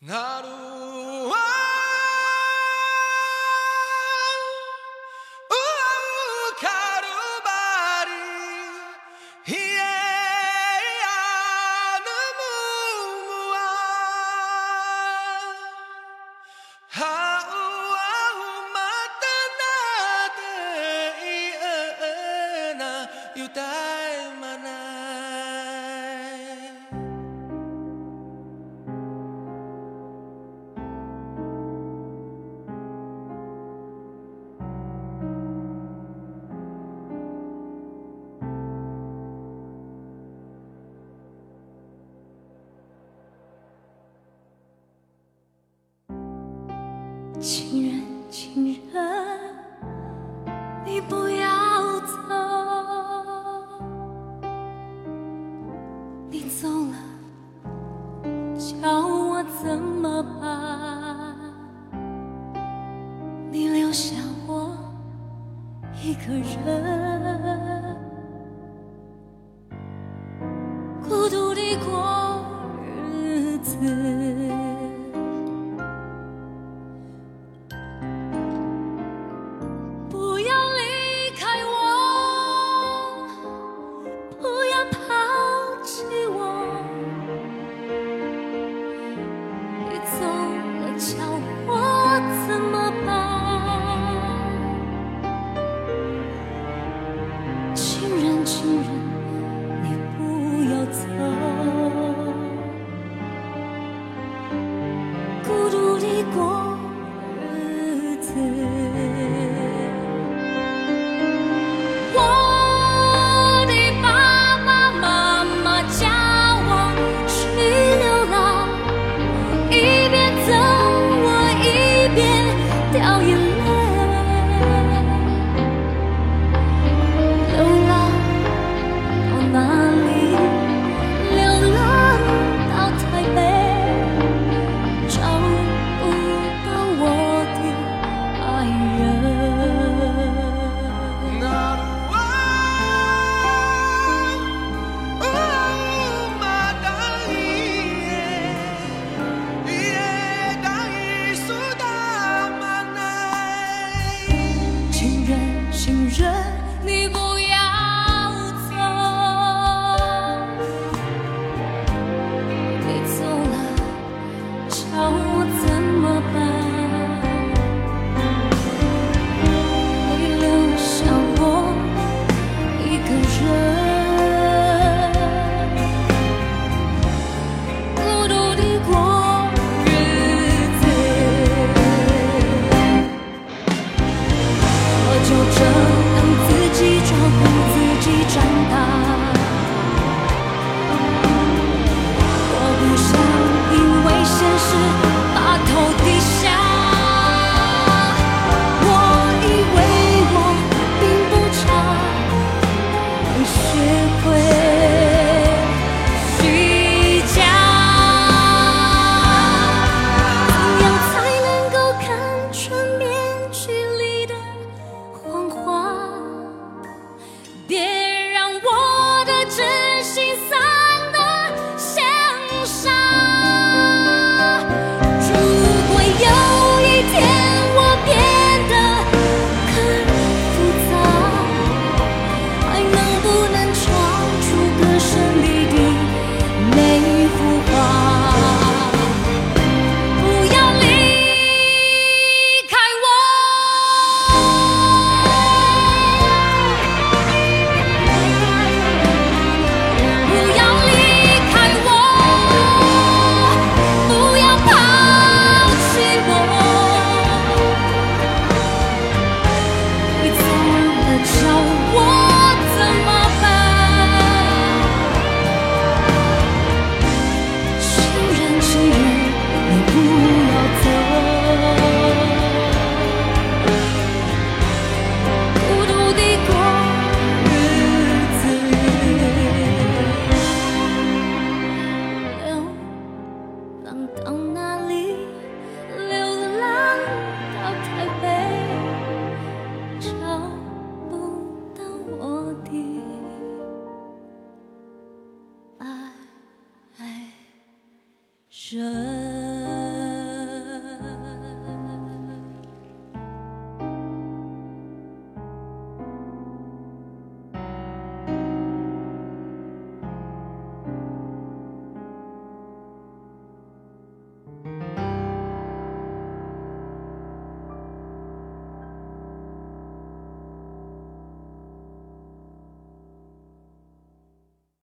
나루 情人情人你不要走你走了叫我怎么办？你留下我一个人。孤独的过。着